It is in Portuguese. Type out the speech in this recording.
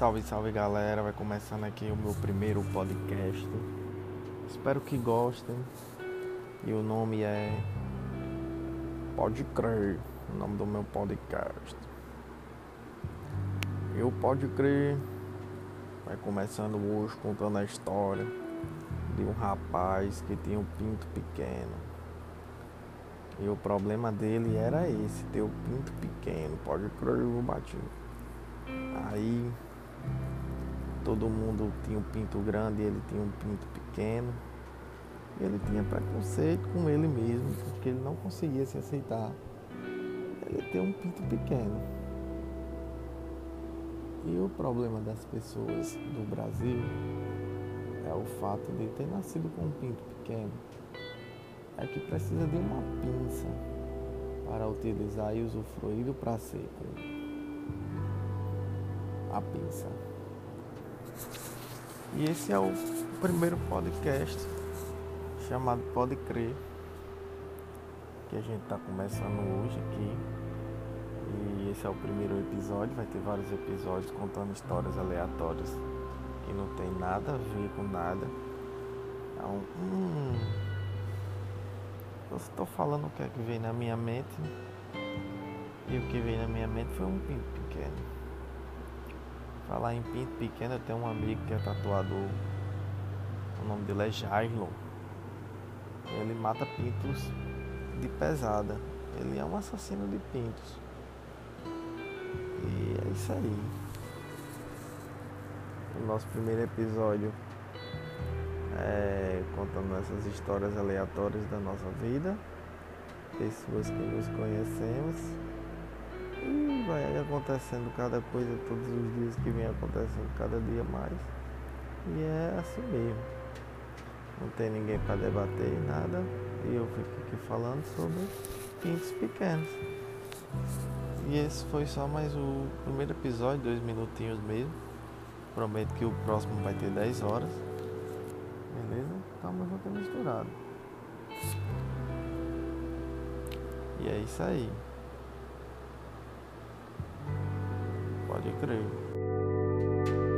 Salve, salve galera, vai começando aqui o meu primeiro podcast. Espero que gostem. E o nome é Pode Crer, o nome do meu podcast. Eu Pode Crer vai começando hoje contando a história de um rapaz que tinha um pinto pequeno. E o problema dele era esse, ter o pinto pequeno. Pode crer, eu bati. Aí todo mundo tinha um pinto grande ele tinha um pinto pequeno. Ele tinha preconceito com ele mesmo, porque ele não conseguia se aceitar. Ele ter um pinto pequeno. E o problema das pessoas do Brasil é o fato de ter nascido com um pinto pequeno. É que precisa de uma pinça para utilizar e usufruir do prazer a pinça. E esse é o primeiro podcast chamado Pode Crer, que a gente está começando hoje aqui. E esse é o primeiro episódio, vai ter vários episódios contando histórias aleatórias que não tem nada a ver com nada. Então, hum, eu estou falando o que é que veio na minha mente. E o que veio na minha mente foi um pinto pequeno. Falar em pinto pequeno, eu tenho um amigo que é tatuador. O nome dele é Jailon. Ele mata pintos de pesada. Ele é um assassino de pintos. E é isso aí. O nosso primeiro episódio é contando essas histórias aleatórias da nossa vida. Pessoas que nos conhecemos. E vai acontecendo cada coisa todos os dias que vem acontecendo cada dia mais. E é assim mesmo. Não tem ninguém para debater nada. E eu fico aqui falando sobre pintos pequenos. E esse foi só mais o primeiro episódio, dois minutinhos mesmo. Prometo que o próximo vai ter 10 horas. Beleza? Estamos junto misturado. E é isso aí. Pode crer.